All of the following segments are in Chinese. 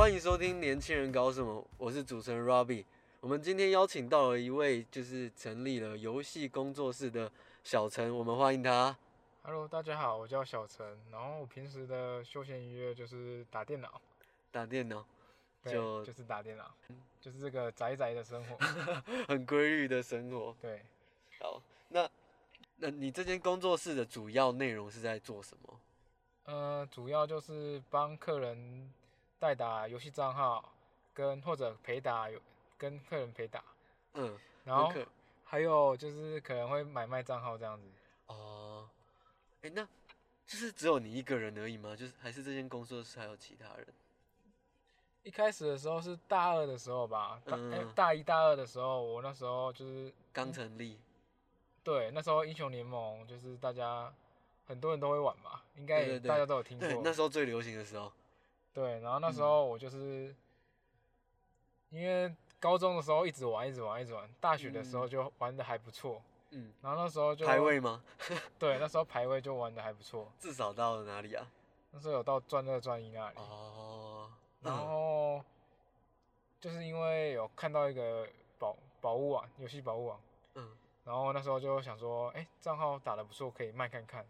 欢迎收听《年轻人搞什么》，我是主持人 Robbie。我们今天邀请到了一位，就是成立了游戏工作室的小陈，我们欢迎他。Hello，大家好，我叫小陈。然后我平时的休闲娱乐就是打电脑，打电脑，对，就就是打电脑，就是这个宅宅的生活。很规律的生活。对，好，那那你这间工作室的主要内容是在做什么？呃，主要就是帮客人代打游戏账号，跟或者陪打有跟客人陪打，嗯，然后还有就是可能会买卖账号这样子。哦，哎、那就是只有你一个人而已吗？就是还是这间工作室还有其他人？一开始的时候是大二的时候吧，大、大一大二的时候，我那时候就是刚成立，对那时候英雄联盟就是大家很多人都会玩嘛，应该大家都有听过。对，那时候最流行的时候。对，然后那嗯。时候我就是、因为高中的时候一直玩，一直玩，一直玩，大学的时候就玩的还不错，嗯，然后那时候就排位吗？对，那时候排位就玩的还不错，至少到了哪里啊？那时候有到钻二钻一那里，哦，然嗯。后就是因为有看到一个宝宝物网游戏宝物网，嗯，然后那时候就想说，哎、账号打的不错，可以卖看看。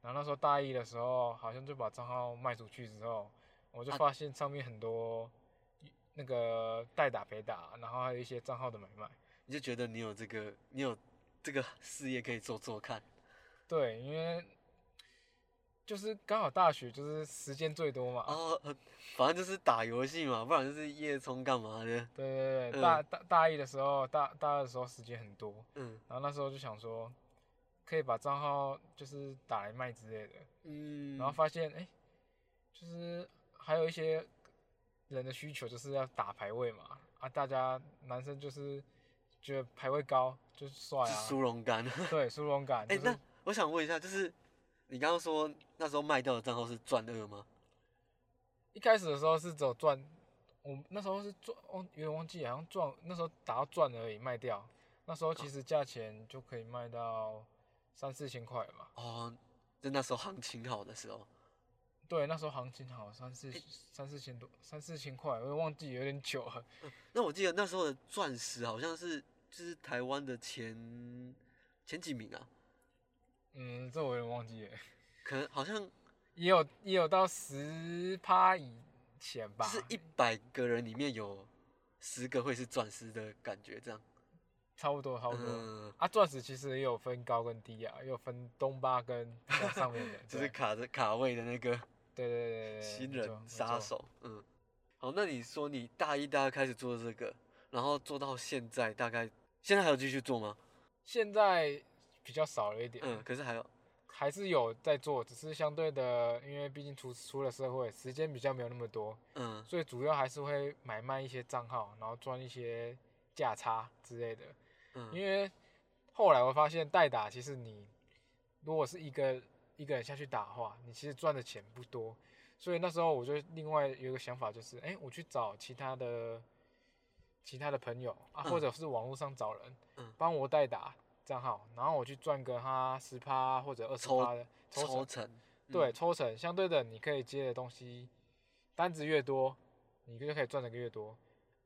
然后那时候大一的时候，好像就把账号卖出去之后，我就啊发现上面很多那个代打陪打，然后还有一些账号的买卖。你就觉得你有这个，你有这个 事业可以做做看。对，因为就是刚好大学就是时间最多嘛。哦，呃反正就是打游戏嘛，不然就是夜冲干嘛的？对对对，嗯大大大一的时候，大大二的时候时间很多，嗯然后那时候就想说，可以把账号就是打来卖之类的。嗯，然后发现哎、诶就是还有一些人的需求就是要打排位嘛，啊，大家男生就是觉得排位高就是帅是啊，殊荣感。对，殊荣感，哎、就是、那我想问一下，就是你刚刚说那时候卖掉的账号是赚二吗？一开始的时候是只有赚，我那时候是赚，忘有点忘记，好像赚那时候打到赚而已卖掉，那时候其实价钱就可以卖到三四千块嘛，哦，就那时候行情好的时候。对，那时候行情好，三四三四千多，三四千块，我也忘记有点久了。那我记得那时候的钻石好像是就是台湾的前前几名啊，嗯，这我有点忘记了。可能好像 也有也有到十趴以前吧，就是一百个人里面有十个会是钻石的感觉，这样。差不多差不多。嗯，啊，钻石其实也有分高跟低啊，也有分东巴跟上面的，就是卡着卡位的那个对对对对对，新人杀。手。嗯，好，那你说你大一、大二开始做这个，然后做到现在，大概现在还有继续做吗？现在比较少了一点，嗯，可是还有，还是有在做，只是相对的，因为毕竟出出了社会，时间比较没有那么多，嗯所以主要还是会买卖一些账号，然后赚一些价差之类的。嗯，因为后来我发现代打其实你如果是一个一个人下去打的话，你其实赚的钱不多，所以那时候我就另外有一个想法，就是哎、诶我去找其他的其他的朋友啊，嗯。或者是网络上找人嗯。帮我代打账号，然后我去赚个他十趴或者二十趴的抽抽成，成，对，嗯，抽成。相对的你可以接的东西单子越多，你就可以赚的越多。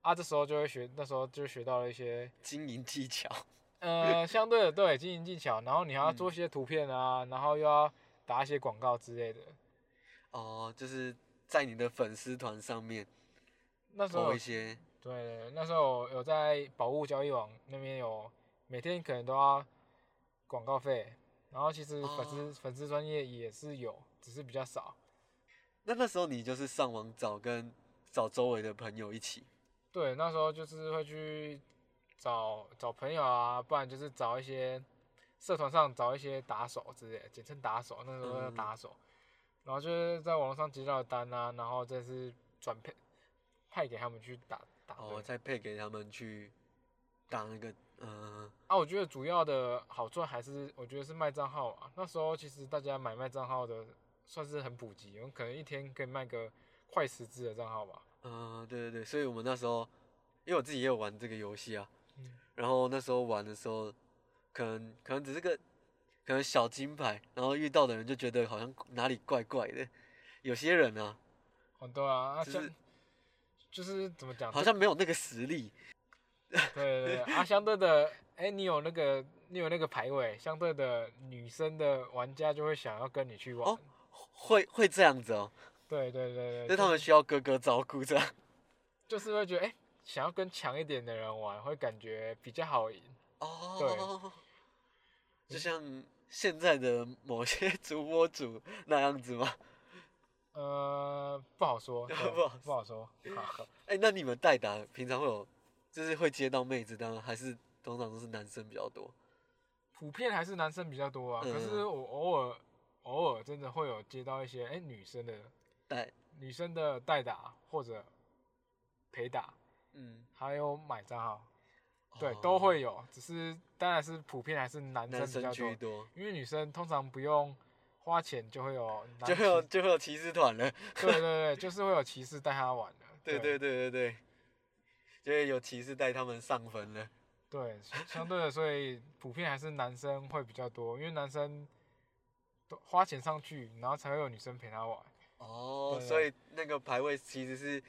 啊，这时候就会学，那时候就学到了一些经营技巧，呃，相对的对经营技巧，然后你还要嗯做一些图片啊，然后又要打一些广告之类的。哦，就是在你的粉丝团上面那时候一些，对，那时候有有在宝物交易网那边有每天可能都要广告费，然后其实粉丝、哦粉丝专业也是有，只是比较少。那那时候你就是上网找跟找周围的朋友一起，对，那时候就是会去找找朋友啊，不然就是找一些社团上找一些打手之类的，简称打手，那时候叫嗯打手。然后就是在网络上接到的单啊，然后再是转配派给他们去打打哦，再配给他们去打那个，嗯、啊，我觉得主要的好处还是我觉得是卖账号啊。那时候其实大家买卖账号的算是很普及，我们可能一天可以卖个快十只的账号吧。嗯，对对对，所以我们那时候，因为我自己也有玩这个游戏啊，嗯然后那时候玩的时候，可能可能只是个可能小金牌，然后遇到的人就觉得好像哪里怪怪的，有些人啊，很多啊，那就是就是怎么讲，好像没有那个实力。对对对啊，相对的，哎、你有那个你有那个排位，相对的女生的玩家就会想要跟你去玩。哦会会这样子哦，对对对对，那他们需要哥哥照顾这样。就是会觉得，哎、想要跟强一点的人玩，会感觉比较好赢。哦，就像现在的某些主播主那样子吗？呃，不好说，不好不好说。好 哎、那你们代打平常会有，就是会接到妹子的，还是通常都是男生比较多？普遍还是男生比较多啊，嗯可是我偶尔偶尔真的会有接到一些哎、女生的代，女生的代打或者陪打，嗯，还有买账号，对，哦都会有，只是当然是普遍还是男生比较多，居多，因为女生通常不用花钱就会有男就会有就会有骑士团了。对对对，就是会有骑士带他玩的，对对对对对，就会有骑士带他们上分了。对，相相对的，所以普遍还是男生会比较多，因为男生都花钱上去，然后才会有女生陪他玩。哦，对。所以那个排位其实是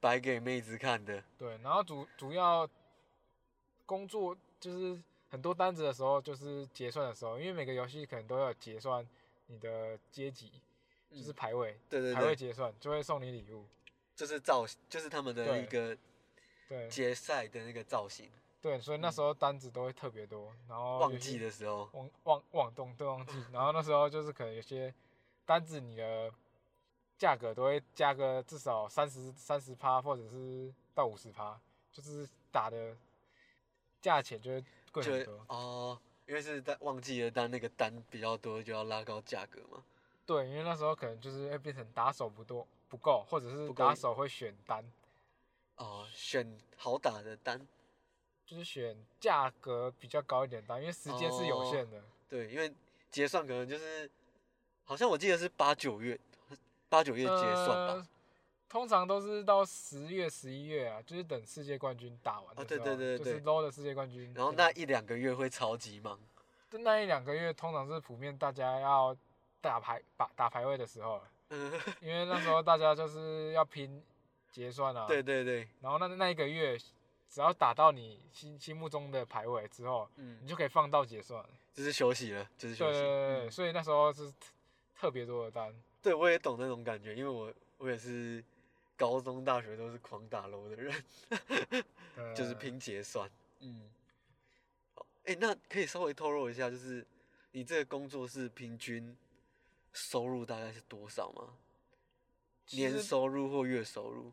摆给妹子看的。对，然后主主要工作就是很多单子的时候，就是结算的时候，因为每个游戏可能都要结算你的阶级，就是嗯排位，对对排位，结算就会送你礼物。就是造，就是他们的一个对决赛的那个造型。对，所以那时候单子都会特别多，然后旺季的时候，旺旺旺动对旺季，然后那时候就是可能有些单子你的价格都会加个至少三十三十趴，或者是到五十趴，就是打的价钱就会贵很多。哦，因为是在旺季的单，那个单比较多，就要拉高价格嘛。对，因为那时候可能就是会变成打手不多不够，或者是打手会选单，哦，选好打的单，就是选价格比较高一点的单，因为时间是有限的。对，因为结算可能就是，好像我记得是八九月，八九月结算吧。呃通常都是到十月、十一月啊，就是等世界冠军打完的哦对时候对对对就是 low 的世界冠军。然后那一两个月会超级忙。就那一两个月，通常是普遍大家要打排打打排位的时候，嗯，因为那时候大家就是要拼结算啊。对。对对，然后那那一个月，只要打到你心心目中的排位之后，嗯你，就可以放到结算。就是休息了，就是对对休息。对对，嗯所以那时候是特特别多的单。对，我也懂那种感觉，因为我我也是高中、大学都是狂打楼的人，就是呃拼结算。嗯，好，哎、那可以稍微透露一下，就是你这个工作是平均收入大概是多少吗？年收入或月收入？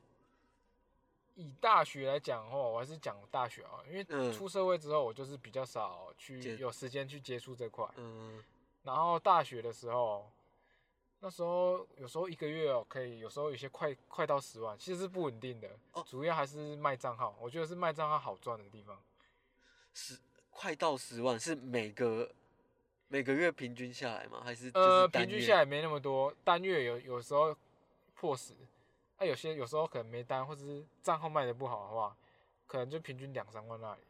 以大学来讲的话，我还是讲大学啊，因为嗯出社会之后，我就是比较少去有时间去接触这块。嗯，然后大学的时候，那时候有时候一个月哦可以，有时候有些快快到十万，其实是不稳定的，哦主要还是卖账号，我觉得是卖账号好赚的地方。十快到十万是每个每个月平均下来吗？还是是呃，平均下来没那么多，单月有有时候破十，那、有些有时候可能没单，或者是账号卖的不好的话，可能就平均两三万那里。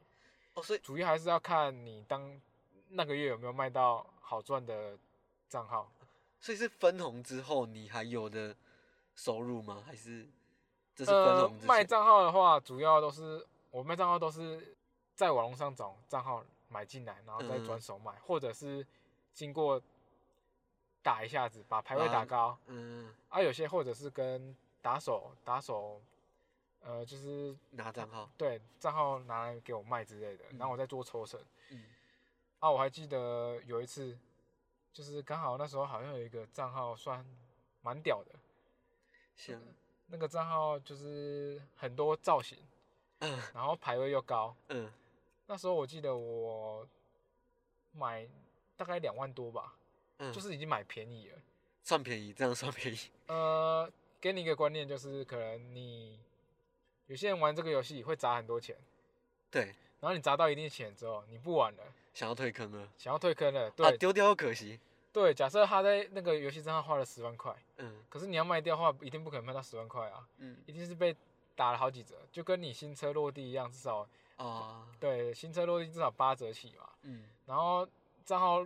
哦，所以主要还是要看你当那个月有没有卖到好赚的账号。所以是分红之后你还有的收入吗？还是这是分呃红？卖账号的话，主要都是我卖账号都是在网络上找账号买进来，然后再嗯转手卖，或者是经过打一下子把排位打啊高，嗯，啊，有些或者是跟打手打手，呃，就是拿账号，对账号拿来给我卖之类的，然后我再做抽成。嗯，啊，我还记得有一次，就是刚好那时候好像有一个账号算蛮屌的，像那个账号就是很多造型，嗯然后排位又高。嗯，那时候我记得我买大概两万多吧，嗯就是已经买便宜了。算便宜，这样算便宜。呃，给你一个观念，就是可能你有些人玩这个游戏会砸很多钱，对，然后你砸到一定钱之后，你不玩了，想要退坑了，想要退坑了，啊，对、丢掉又可惜。对，假设他在那个游戏账号花了十万块，嗯可是你要卖掉的话，一定不可能卖到十万块啊，嗯一定是被打了好几折，就跟你新车落地一样，至少啊对新车落地至少八折起嘛。嗯然后账号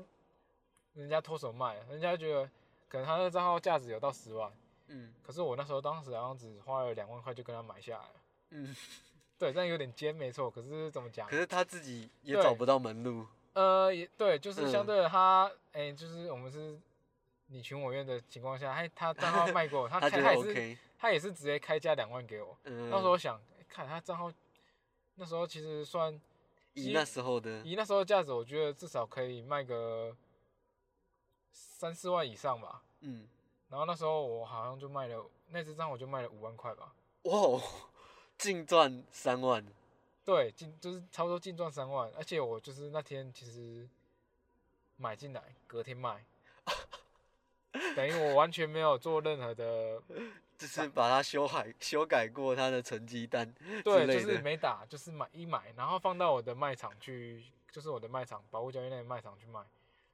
人家脱手卖，人家觉得可能他的账号价值有到十万，嗯，可是我那时候当时好像只花了两万块就跟他买下来了。嗯，对，但有点尖，没错。可是怎么讲？可是他自己也找不到门路。呃，也对，就是相嗯对的他，哎、就是我们是你情我愿的情况下，他他账号卖给我，他开他也是 OK，他也是直接开价两万给我。嗯，那时候我想，哎看他账号，那时候其实算以那时候的，以那时候的价值，我觉得至少可以卖个三四万以上吧。嗯，然后那时候我好像就卖了那只账，我就卖了五万块吧。哇哦，净赚三万，对，净就是差不多净赚三万，而且我就是那天其实买进来，隔天卖，等于我完全没有做任何的，就是把它修改修改过它的成绩单对，就是没打，就是买一买，然后放到我的卖场去，就是我的卖场，保护交易内的卖场去卖，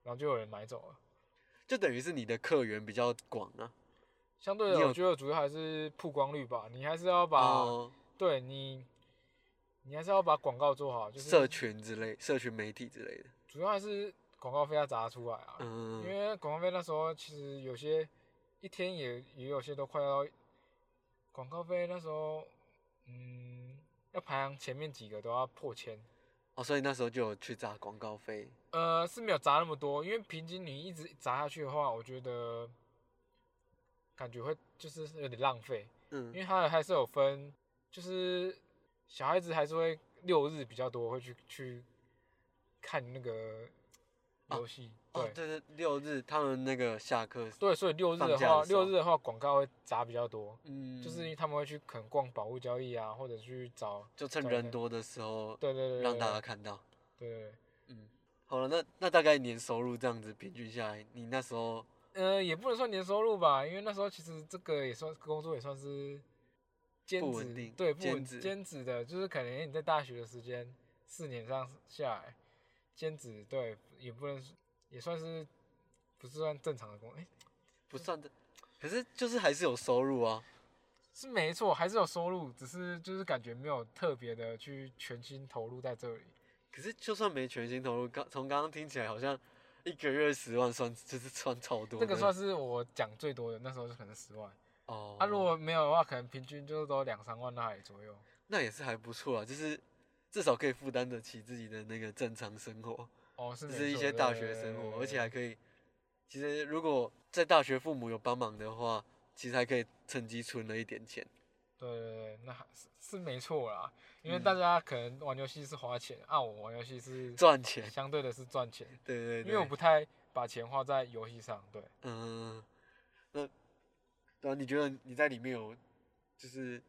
然后就有人买走了。就等于是你的客源比较广啊。相对的，我觉得主要还是曝光率吧，你还是要把，哦，对你，你还是要把广告做好，就是社群之类，社群媒体之类的。主要还是广告费要砸出来啊。因嗯，为广告费那时候其实有些一天也也有些都快要广告费那时候，嗯，要排行前面几个都要破千。哦，所以那时候就有去砸广告费。呃，是没有砸那么多，因为平均你一直砸下去的话，我觉得感觉会就是有点浪费，因嗯，为它还是有分，就是小孩子还是会六日比较多会去去看那个哦游戏，哦，对。对对，六日他们那个下课，对，所以六日放的话，的时候六日的话广告会砸比较多，嗯，就是因为他们会去可能逛宝物交易啊，或者去找，就趁人多的时候对对对对，让大家看到。对对对，嗯，好了，那那大概年收入这样子平均下来，你那时候呃，也不能算年收入吧，因为那时候其实这个也算工作也算是兼职不稳定，对，不稳兼职兼职的，就是可能你在大学的时间四年上下来，兼职对，也不能也算是不是算正常的工，哎、不算的，可是就是还是有收入啊。是没错，还是有收入，只是就是感觉没有特别的去全心投入在这里。可是就算没全心投入，刚从刚刚听起来好像一个月十万算就是算超多。这个算是我讲最多的，那时候就可能十万。哦，啊，如果没有的话，可能平均就是都两三万那里左右。那也是还不错啊，就是至少可以负担得起自己的那个正常生活，哦，是就是一些大学生活，而且还可以，其实如果在大学父母有帮忙的话，其实还可以趁机存了一点钱。对对对对，那还是是没错啦。因为嗯大家可能玩游戏是花钱，啊，我玩游戏是赚钱，相对的是赚钱，对对对，因为我不太把钱花在游戏上。对，嗯，那对啊，你觉得你在里面有就是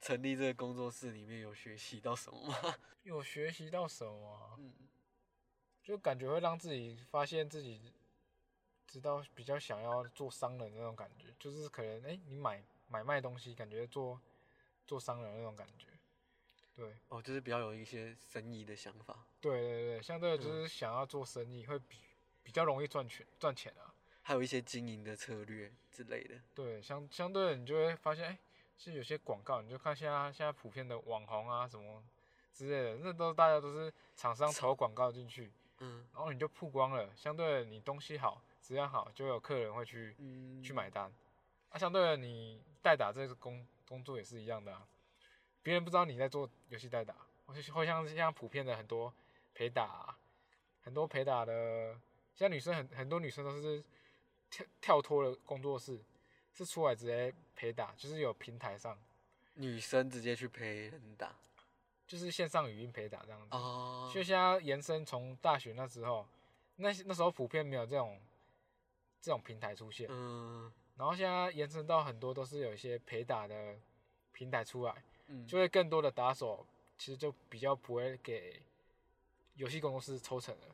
成立这个工作室里面有学习到什么吗？有学习到什么啊？嗯就感觉会让自己发现自己知道比较想要做商人那种感觉，就是可能哎、诶你买买卖东西，感觉做做商人那种感觉。对哦，就是比较有一些生意的想法。对对对，相对的就嗯是想要做生意会比比较容易赚钱赚钱啊。还有一些经营的策略之类的。对，相相对的你就会发现，哎、其实有些广告，你就看现在现在普遍的网红啊什么之类的，那都大家都是厂商投广告进去，嗯然后你就曝光了。相对的，你东西好，质量好，就有客人会去嗯，去买单。啊，相对的，你代打这个工工作也是一样的啊，别人不知道你在做游戏代打，或是会像像普遍的很多陪打啊、很多陪打的，像女生很很多女生都是跳跳脱了工作室，是出来直接陪打，就是有平台上，女生直接去陪人打就是线上语音陪打这样子。哦，就现在延伸从大学那时候，那那时候普遍没有这种这种平台出现。嗯然后现在延伸到很多都是有一些陪打的平台出来，嗯，就会更多的打手其实就比较不会给游戏工作室抽成了，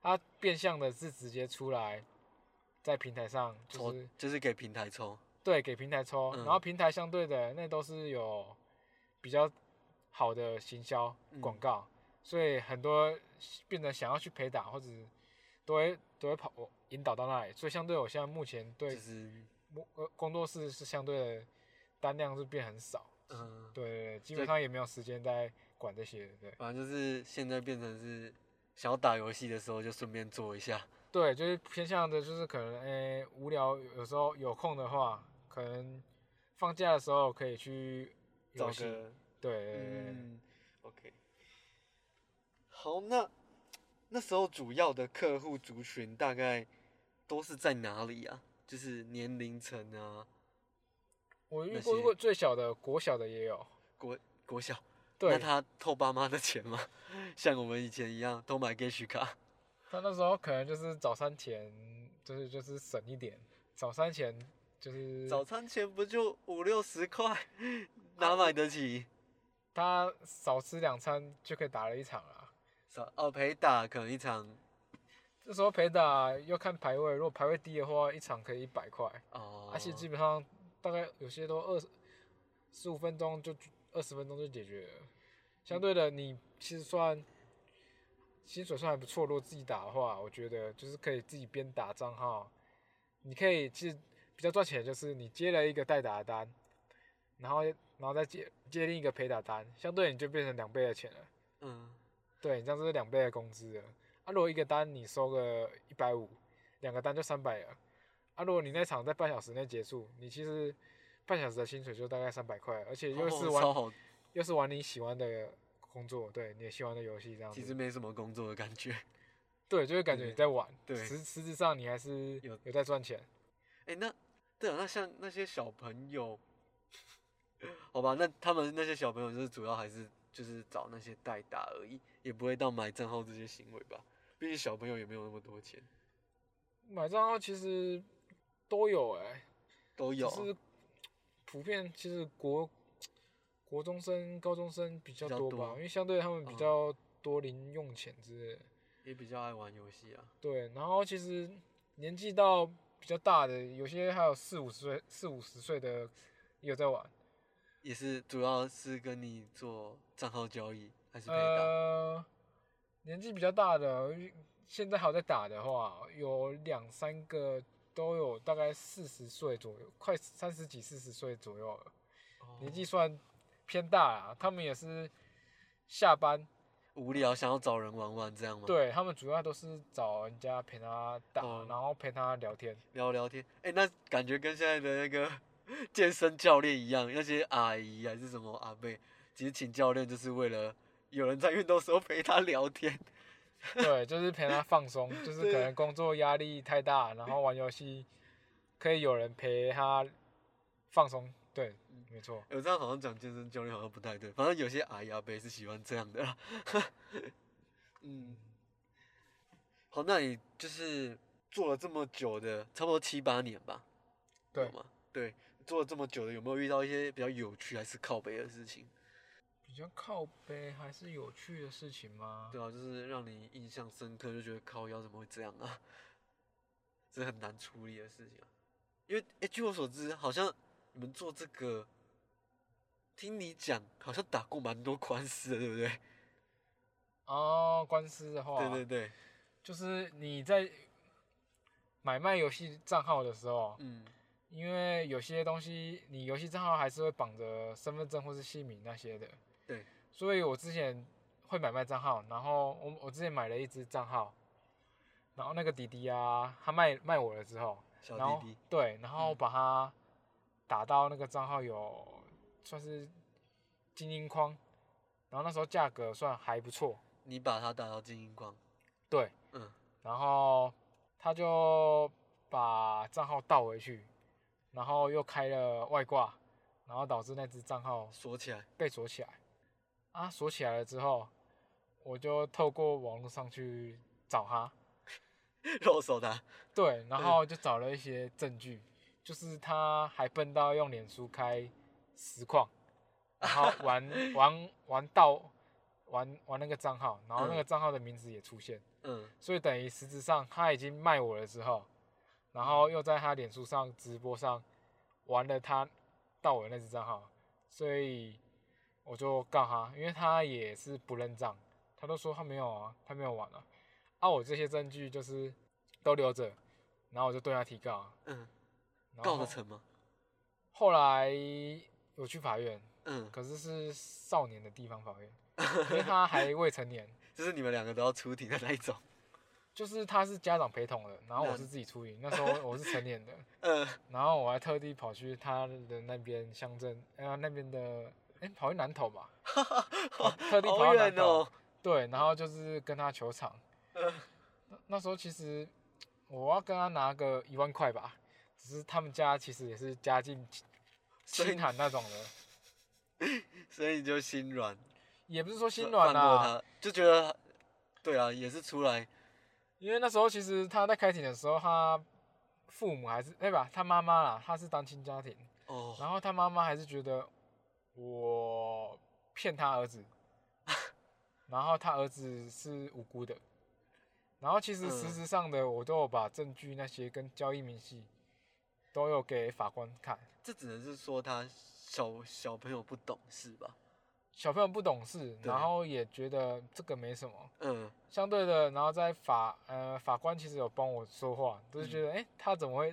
他变相的是直接出来在平台上就抽是就是给平台抽。对给平台抽，嗯然后平台相对的那都是有比较好的行销嗯广告，所以很多变成想要去陪打或者都会都会跑引导到那里，所以相对我现在目前对就是工呃工作室是相对的单量是变很少，嗯，对对对，基本上也没有时间在管这些，对反正就是现在变成是想要打游戏的时候就顺便做一下。对，就是偏向的，就是可能诶、无聊，有时候有空的话，可能放假的时候可以去找游戏，个对嗯，OK。好，那那时候主要的客户族群大概都是在哪里啊？就是年龄层啊，我遇过些过最小的国小的也有，国国小，对那他偷爸妈的钱吗？像我们以前一样偷买 s h 卡？他那时候可能就是早餐钱，就是就是省一点，早餐钱就是早餐钱不就五六十块，哪买得起？他少吃两餐就可以打了一场啊。少哦，陪打可能一场这时候陪打要看排位，如果排位低的话，一场可以一百块，哦，而且基本上大概有些都二十五分钟就二十分钟就解决了。相对的，你其实算薪水算还不错，如果自己打的话，我觉得就是可以自己边打账号，你可以其实比较赚钱，的就是你接了一个代打的单，然后然后再接接另一个陪打单，相对你就变成两倍的钱了。嗯，对，你这样就是两倍的工资了。啊，如果一个单你收个一百五，两个单就三百了。啊，如果你那场在半小时内结束，你其实半小时的薪水就大概三百块，而且又是玩、哦，又是玩你喜欢的工作，对你也喜欢的游戏这样子。其实没什么工作的感觉。对，就会感觉你在玩，对实实质上你还是有有在赚钱。哎、那对啊，那像那些小朋友，好吧，那他们那些小朋友就是主要还是就是找那些代打而已，也不会到买账号这些行为吧？毕竟小朋友也没有那么多钱，买账号其实都有哎、都有就是普遍其实国国中生、高中生比较多吧，多因为相对他们比嗯较多零用钱之类的。也比较爱玩游戏啊。对，然后其实年纪到比较大的，有些还有四五十岁、四五十岁的也有在玩。也是主要是跟你做账号交易，还是陪打？呃，年纪比较大的，现在还有在打的话，有两三个都有大概四十岁左右，快三十几、四十岁左右了，年纪哦算偏大啊。他们也是下班，无聊想要找人玩玩这样吗？，对他们主要都是找人家陪他打，哦然后陪他聊天。聊聊天。哎、那感觉跟现在的那个 健身教练一样，那些阿姨还是什么阿妹，其实请教练就是为了有人在运动的时候陪他聊天。对，就是陪他放松，就是可能工作压力太大，然后玩游戏可以有人陪他放松。对，没错。我这样好像讲健身教练好像不太对，反正有些阿姨阿伯是喜欢这样的啦。嗯，好，那你就是做了这么久的，差不多七八年吧？对有吗？对，做了这么久的，有没有遇到一些比较有趣还是靠背的事情？比较靠背还是有趣的事情吗？对啊，就是让你印象深刻，就觉得靠腰怎么会这样啊？这很难处理的事情啊。因为，哎、据我所知，好像你们做这个，听你讲，好像打过蛮多官司的，对不对？哦，官司的话，对对对，就是你在买卖游戏账号的时候，嗯，因为有些东西你游戏账号还是会绑着身份证或是姓名那些的，对，所以我之前会买卖账号，然后我我之前买了一只账号，然后那个弟弟啊，他卖卖我了之后，小弟弟，对，然后嗯。把它打到那个账号有算是精英框，然后那时候价格算还不错，你把他打到精英框，对，嗯，然后他就把账号倒回去，然后又开了外挂，然后导致那只账号锁起来，被锁起来。啊，锁起来了之后，我就透过网络上去找他，肉手他，对，然后就找了一些证据，就是他还笨到用脸书开实况，然后玩玩玩到玩玩那个账号，然后那个嗯。账号的名字也出现。嗯，所以等于实质上他已经卖我了之后，然后又在他脸书上直播上玩了他到我的那只账号，所以我就告他，因为他也是不认账，他都说他没有啊，他没有玩啊，啊我这些证据就是都留着，然后我就对他提告啊，嗯，告得成吗？后来我去法院，嗯，可是是少年的地方法院，因为他还未成年。就是你们两个都要出庭的那一种，就是他是家长陪同的，然后我是自己出庭。那时候我是成年的，嗯，然后我还特地跑去他的那边乡镇，呃那边的哎、跑去南投吧，跑特地跑好到南投。对，然后就是跟他球场。那时候其实我要跟他拿个一万块吧，只是他们家其实也是家境清清寒那种的，所以你就心软，也不是说心放软啊，放过他，就觉得，对啊，也是出来，因为那时候其实他在开庭的时候，他父母还是对吧？他妈妈啦，他是单亲家庭，哦，然后他妈妈还是觉得我骗他儿子，然后他儿子是无辜的，然后其实实嗯质上的我都有把证据那些跟交易明细都有给法官看。这只能是说他小小朋友不懂事吧？小朋友不懂事，然后也觉得这个没什么。嗯，相对的，然后在法呃法官其实有帮我说话，都是觉得哎、诶他怎么会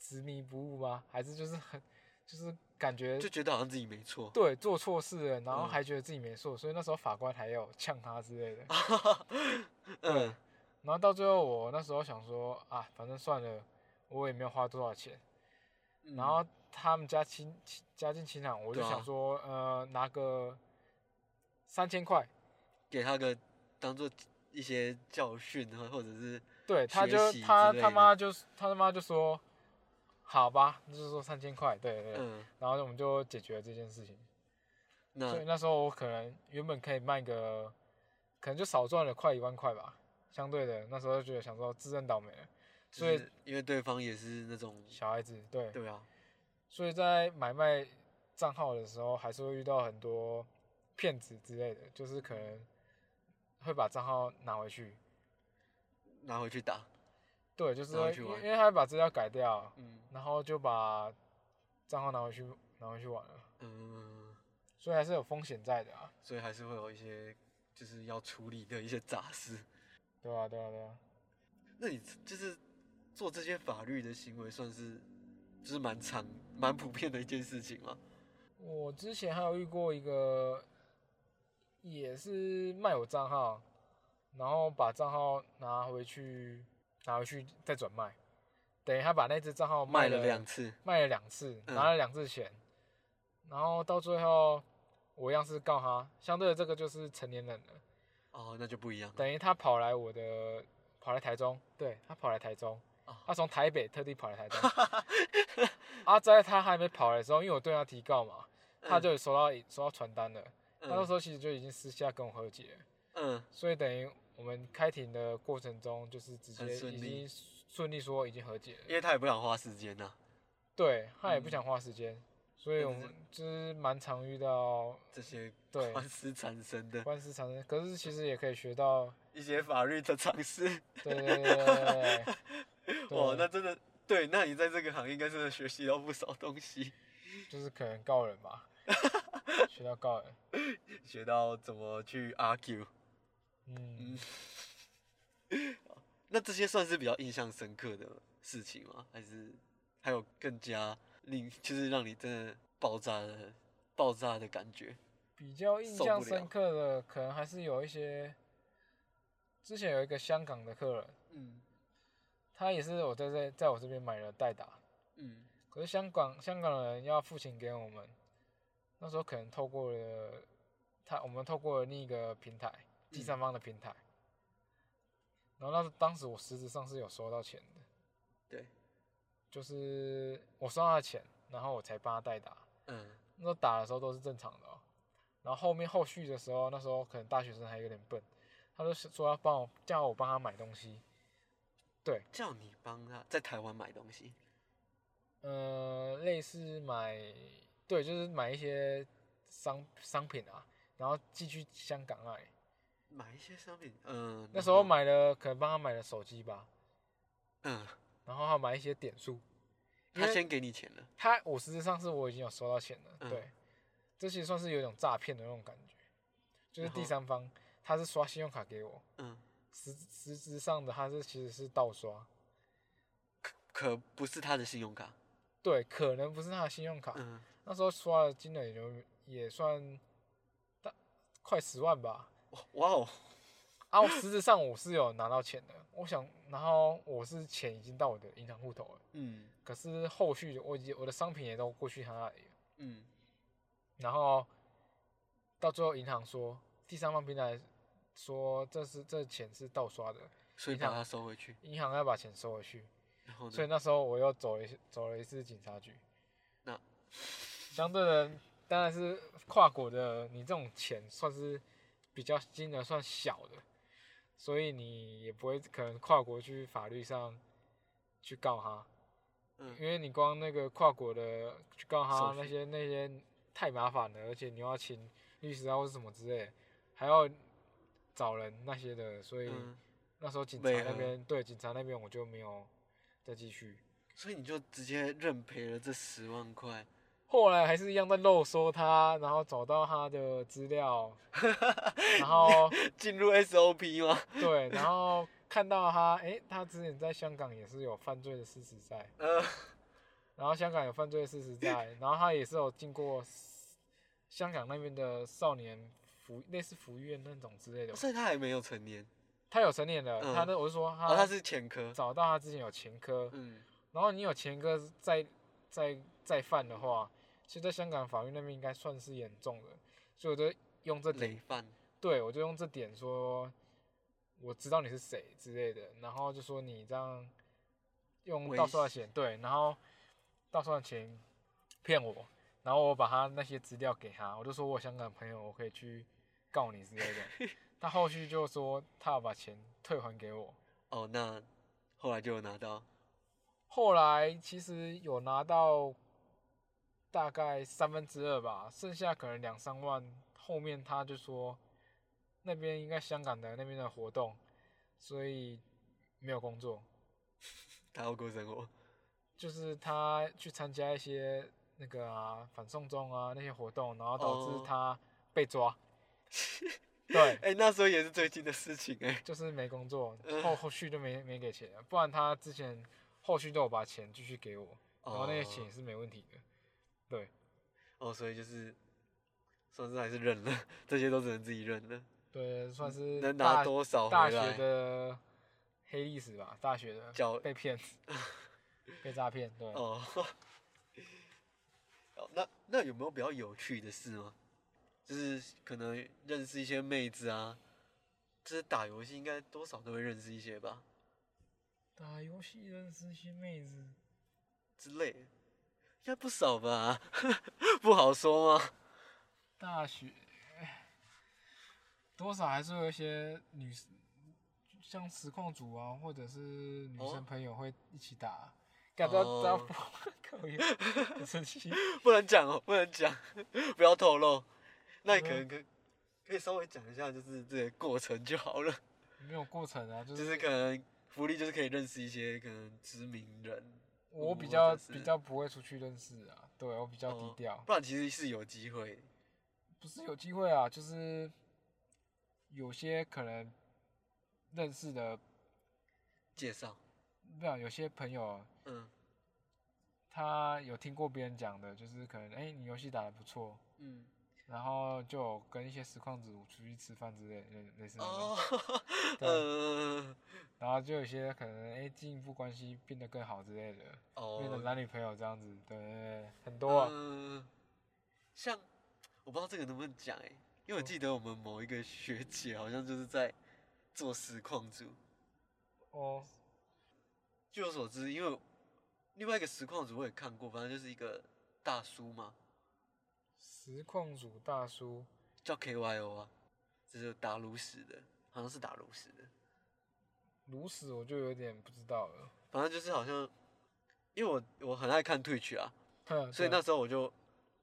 执迷不悟吗？还是就是很就是感觉就觉得好像自己没错。对做错事了，然后嗯还觉得自己没错，所以那时候法官还有呛他之类的。嗯，然后到最后我那时候想说啊，反正算了，我也没有花多少钱。嗯然后他们家亲亲家境清寒，我就想说呃拿个三千块。给他个当做一些教训啊，或者是对，他就他他妈就他他妈就说，好吧，就是说三千块，对对然后我们就解决了这件事情。那所以那时候我可能原本可以卖个，可能就少赚了快一万块吧，相对的那时候就觉得想说自认倒霉了，所以因为对方也是那种，小孩子对，对啊，所以在买卖账号的时候还是会遇到很多骗子之类的，就是可能会把账号拿回去，拿回去打，对，就是会因为他会把资料改掉，嗯然后就把账号拿回去拿回去玩了，嗯，所以还是有风险在的啊，所以还是会有一些就是要处理的一些杂事。对啊对啊对啊，那你就是做这些法律的行为，算是就是蛮常蛮普遍的一件事情吗？我之前还有遇过一个，也是卖我账号，然后把账号拿回去拿回去再转卖，等于他把那只账号卖了了两次，卖了两次，嗯拿了两次钱，然后到最后我一样是告他，相对的这个就是成年人了。哦，那就不一样。等于他跑来我的，跑来台中，对他跑来台中，哦他从台北特地跑来台中。啊，在他还没跑来的时候，因为我对他提告嘛，他嗯就有收到收到传单了。他那嗯时候其实就已经私下跟我和解了，嗯。所以等于我们开庭的过程中，就是直接已经顺利说已经和解了。因为他也不想花时间呐、对他也不嗯想花时间，所以我们就是蛮常遇到这些对。官司产生的。官司产生，可是其实也可以学到，一些法律的常识。对对对对对 对，哇，那真的对，那你在这个行业应该真的学习到不少东西，就是可能告人吧，学到告人，学到怎么去 argue。嗯，那这些算是比较印象深刻的事情吗？还是还有更加令就是让你真的爆炸的爆炸的感觉？比较印象深刻的可能还是有一些，之前有一个香港的客人，嗯他也是我在这在我这边买了代打，嗯。可是香港香港人要付钱给我们，那时候可能透过了他，我们透过了另一个平台，第嗯三方的平台，然后那当时我实质上是有收到钱的，对，就是我收到他的钱，然后我才帮他代打，嗯。那时候打的时候都是正常的、哦，然后后面后续的时候，那时候可能大学生还有点笨，他就说要帮我叫我帮他买东西，对，叫你帮他在台湾买东西。呃，类似买，对，就是买一些商商品啊，然后寄去香港那里。买一些商品，嗯，那时候买了，可能帮他买了手机吧，嗯，然后还买一些点数。他先给你钱了，他，我实质上是我已经有收到钱了，嗯。对，这其实算是有一种诈骗的那种感觉，就是第三方他是刷信用卡给我，嗯，实实质上的他是其实是盗刷，可可不是他的信用卡，对，可能不是他的信用卡，嗯，那时候刷的金额也就也算大快十万吧。哇哇哦，啊，我实质上我是有拿到钱的，我想，然后我是钱已经到我的银行户头了，嗯。可是后续我已经我的商品也都过去他那里了，嗯，然后到最后银行说第三方平台说这是这钱是盗刷的，所以把它收回去，银行要把钱收回去，然后呢？所以那时候我又走了一走了一次警察局。那相对的当然是跨国的，你这种钱算是比较金额算小的，所以你也不会可能跨国去法律上去告他，嗯因为你光那个跨国的去告他手续那些那些太麻烦了，而且你要请律师啊或是什么之类的，还要找人那些的，所以嗯，那时候警察那边对警察那边我就没有再继续。所以你就直接认赔了这十万块，后来还是一样在漏搜他，然后找到他的资料，然后进入 SOP 吗？对，然后看到他，诶，他之前在香港也是有犯罪的事实在，呃，然后香港有犯罪的事实在，然后他也是有经过香港那边的少年福类似福利院那种之类的，所以他还没有成年，他有成年的，嗯。他那我是说哦，他他是前科，找到他之前有前科，嗯，然后你有前科再再再犯的话，其实在香港法律那边应该算是严重的，所以我就用这点累犯，对，我就用这点说，我知道你是谁之类的，然后就说你这样用威盗刷的钱，对，然后盗刷的钱骗我，然后我把他那些资料给他，我就说我有香港朋友，我可以去告你之类的。他后续就说他要把钱退还给我，哦，那后来就有拿到，后来其实有拿到大概三分之二吧，剩下可能两三万。后面他就说那边应该香港的那边的活动，所以没有工作，他要过生活，就是他去参加一些那个啊反送中啊那些活动，然后导哦致他被抓。对，哎、那时候也是最近的事情、哎，就是没工作，嗯后后续就没没给钱了，不然他之前后续都有把钱继续给我，然后那些钱也是没问题的。对，哦，所以就是算是还是认了，这些都只能自己认了，对，算是能拿多少大学？的黑历史吧，大学的教被骗，被诈骗，对。哦，哦，那那有没有比较有趣的事吗？就是可能认识一些妹子啊，就是打游戏应该多少都会认识一些吧打游戏认识一些妹子，之类的，应该不少吧？不好说吗？大学多少还是有一些女生，像实况组啊，或者是女哦生朋友会一起打。干不要不 要哦可以，很生气。不能讲哦，不能讲，不要透露。那你可能可可以稍微讲一下，就是这个过程就好了。没有过程啊，就就是是可能福利就是可以认识一些可能知名人，我比较比较不会出去认识啊，对我比较低哦调。不然其实是有机会。不是有机会啊，就是有些可能认识的，介绍，不啊有些朋友嗯他有听过别人讲的，就是可能哎、你游戏打得不错，嗯，然后就跟一些实况组出去吃饭之类类类似那种，哦，对嗯，然后就有些可能哎进一步关系变得更好之类的，变成哦，男女朋友这样子，对很多啊，嗯，像我不知道这个能不能讲哎，因为我记得我们某一个学姐好像就是在做实况组，哦，据我所知，因为另外一个实况组我也看过，反正就是一个大叔嘛，实况组大叔，叫 KYO 啊，就是打炉石的，好像是打炉石的。炉石我就有点不知道了，反正就是好像，因为我我很爱看 Twitch 啊，哼所以那时候我就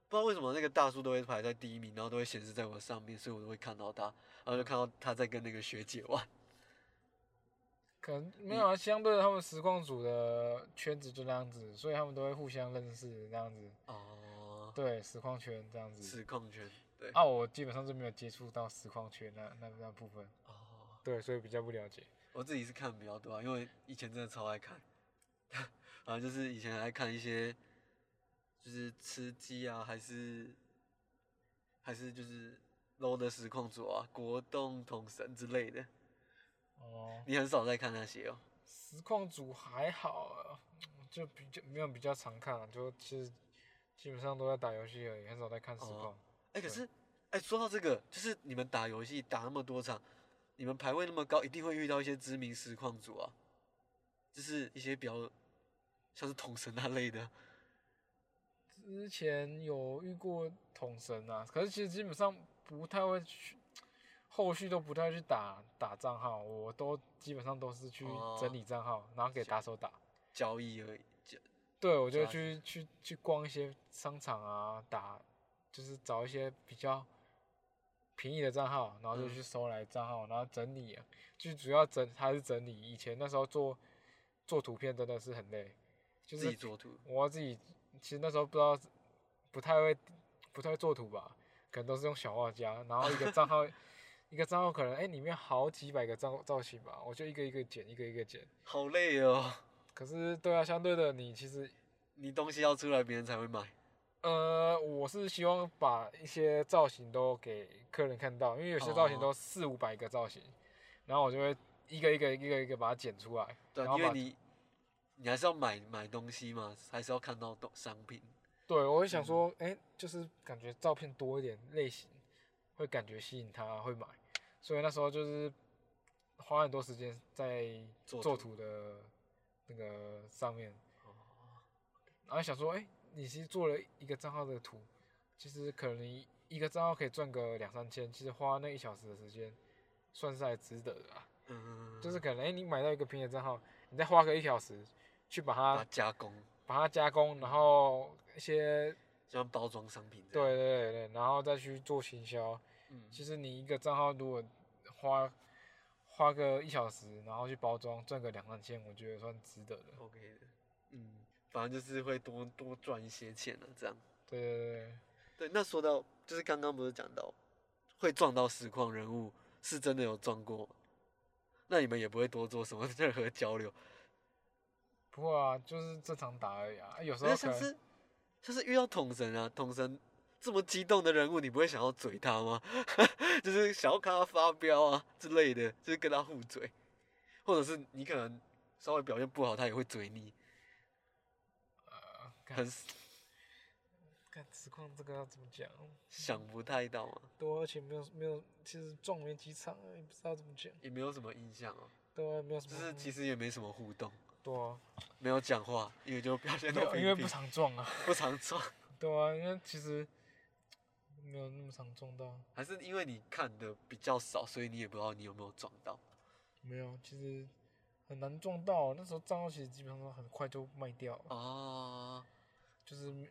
不知道为什么那个大叔都会排在第一名，然后都会显示在我上面，所以我都会看到他，然后就看到他在跟那个学姐玩。可能没有啊，相对他们实况组的圈子就那样子，所以他们都会互相认识这样子。哦，对，实况圈这样子。实况圈，对，啊，我基本上就没有接触到实况圈那那那部分，哦，对，所以比较不了解。我自己是看比较多啊，因为以前真的超爱看，反正就是以前爱看一些，就是吃鸡啊，还是还是就是 low 的实况组啊，国栋、统神之类的，哦，你很少在看那些哦。实况组还好啊，就比较没有比较常看啊，就其实基本上都在打游戏而已，很少在看实况。哦哎、可是，哎、说到这个，就是你们打游戏打那么多场，你们排位那么高，一定会遇到一些知名实况组啊，就是一些比较像是统神那类的。之前有遇过统神啊，可是其实基本上不太会去，后续都不太去打打账号，我都基本上都是去哦整理账号，然后给打手打。交易而已，交对，我就去去去逛一些商场啊，打就是找一些比较便宜的账号，然后就嗯去收来账号，然后整理啊，就主要整还是整理。以前那时候做做图片真的是很累，就是自己是做图。我要自己，其实那时候不知道不太会不太会做图吧，可能都是用小画家，然后一个账号 一个账号可能哎、里面好几百个造造型吧，我就一个一个剪，一个一个剪。好累哦，可是对啊，相对的你其实你东西要出来，别人才会买。呃，我是希望把一些造型都给客人看到，因为有些造型哦都四五百个造型，然后我就会一个一个一个一个把它剪出来，对因为你你还是要买买东西嘛，还是要看到东商品。对我会想嗯说，哎、就是感觉照片多一点类型，会感觉吸引他会买，所以那时候就是花很多时间在做图的那个上面，哦，然后想说，哎、你其实做了一个账号的图，其实可能一一个账号可以赚个两三千，其实花那一小时的时间，算是还值得的啊。嗯，就是可能，哎、你买到一个便宜的账号，你再花个一小时去把把它它加工，把它加工，然后一些像包装商品这对样。对对对，然后再去做行销。嗯，其实你一个账号如果花花个一小时，然后去包装赚个两三千，我觉得算值得的。OK 的。嗯，反正就是会多多赚一些钱了、这样。对对对对，那说到就是刚刚不是讲到会撞到实况人物，是真的有撞过吗？那你们也不会多做什么 任何交流，不过啊，就是正常打而已啊。有时候可能像是像是遇到统神啊，统神这么激动的人物，你不会想要嘴他吗？就是想要看他发飙啊之类的，就是跟他互嘴，或者是你可能稍微表现不好，他也会嘴你，呃，看很看实况这个要怎么讲？想不太到啊，对啊，而且没有没有，其实撞没几场，也不知道怎么讲。也没有什么印象哦、对啊，没有什么。就是其实也没什么互动，对啊，没有讲话，因为就表现都因为不常撞啊。不常撞，对啊，因为其实没有那么常撞到。还是因为你看的比较少，所以你也不知道你有没有撞到。没有，其实很难撞到。那时候账号其实基本上都很快就卖掉了，啊，就是没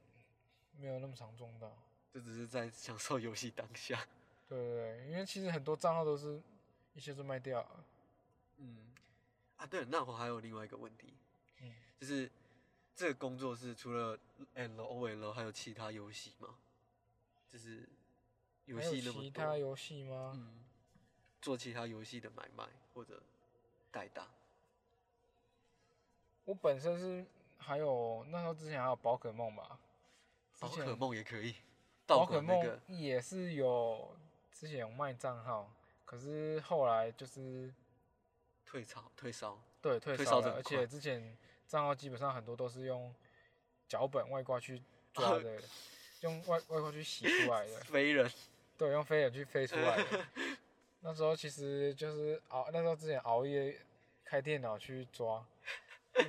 没有那么常撞到。就只是在享受游戏当下。对对对，因为其实很多账号都是一些就卖掉了。嗯，啊，对了，那我还有另外一个问题，嗯，就是这个工作室除了 L O L 还有其他游戏吗？就是游戏那么多，其他游戏吗？嗯，做其他游戏的买卖或者代打。我本身是还有那时候之前还有宝可梦吧，宝可梦也可以，宝可梦也是有之前有卖账号，可是后来就是退潮退烧，对退退烧了，而且之前账号基本上很多都是用脚本外挂去抓的，用外外挂去洗出来的，飞人对，用飞人去飞出来的。那时候其实就是熬，那时候之前熬夜开电脑去抓，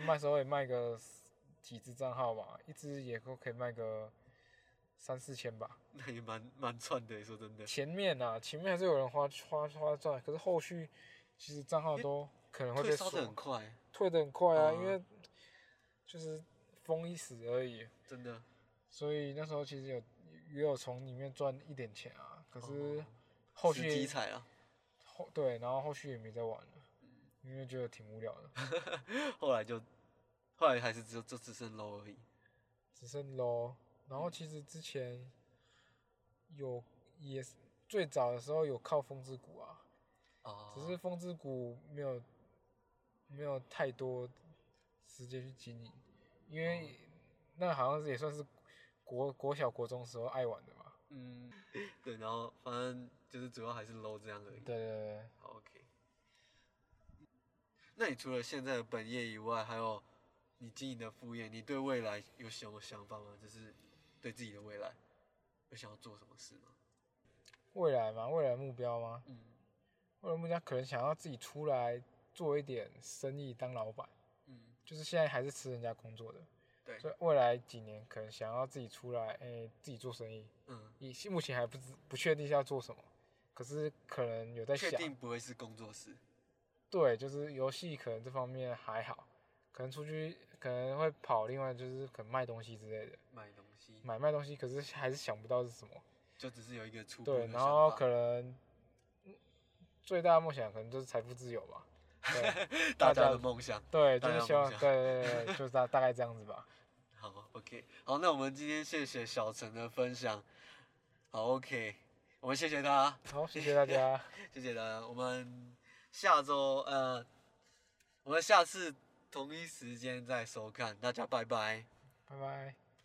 卖时候也卖个几只账号吧，一只也够可以卖个三四千吧。那也蛮蛮赚的，说真的。前面啊，前面还是有人花花花赚，可是后续其实账号都可能会被锁退烧的，很快，退的很快啊，嗯因为就是封一时而已，真的。所以那时候其实有也有从里面赚一点钱啊，可是后续机彩啊，后对，然后后续也没再玩了，因为觉得挺无聊的，后来就后来还是只有就只剩 low 而已。只剩 low。然后其实之前有也是最早的时候有靠风之谷啊，啊，只是风之谷没有没有太多时间去经营，因为那好像是也算是国国小国中时候爱玩的嘛。嗯，对，然后反正就是主要还是 low 这样而已。对对对，好，OK。那你除了现在的本业以外，还有你经营的副业，你对未来有什么想法吗？就是对自己的未来有想要做什么事吗？未来吗，未来目标吗？嗯未来目标可能想要自己出来做一点生意，当老板。嗯，就是现在还是吃人家工作的，对，所以未来几年可能想要自己出来，哎、自己做生意。嗯，以目前还不知不确定是要做什么，可是可能有在想。确定不会是工作室。对，就是游戏可能这方面还好，可能出去可能会跑，另外就是可能卖东西之类的，卖东西，买卖东西，可是还是想不到是什么。就只是有一个初步对，然后可能嗯最大的梦想可能就是财富自由吧。对 大家的梦想。对，大就是希望，对对对，就是大大概这样子吧。好，OK，好，那我们今天谢谢小陈的分享。好，OK，我们谢谢他，好，谢谢大家，谢谢大家。我们下周呃，我们下次同一时间再收看，大家拜拜。拜拜。